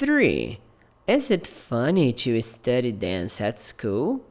3. Is it funny to study dance at school?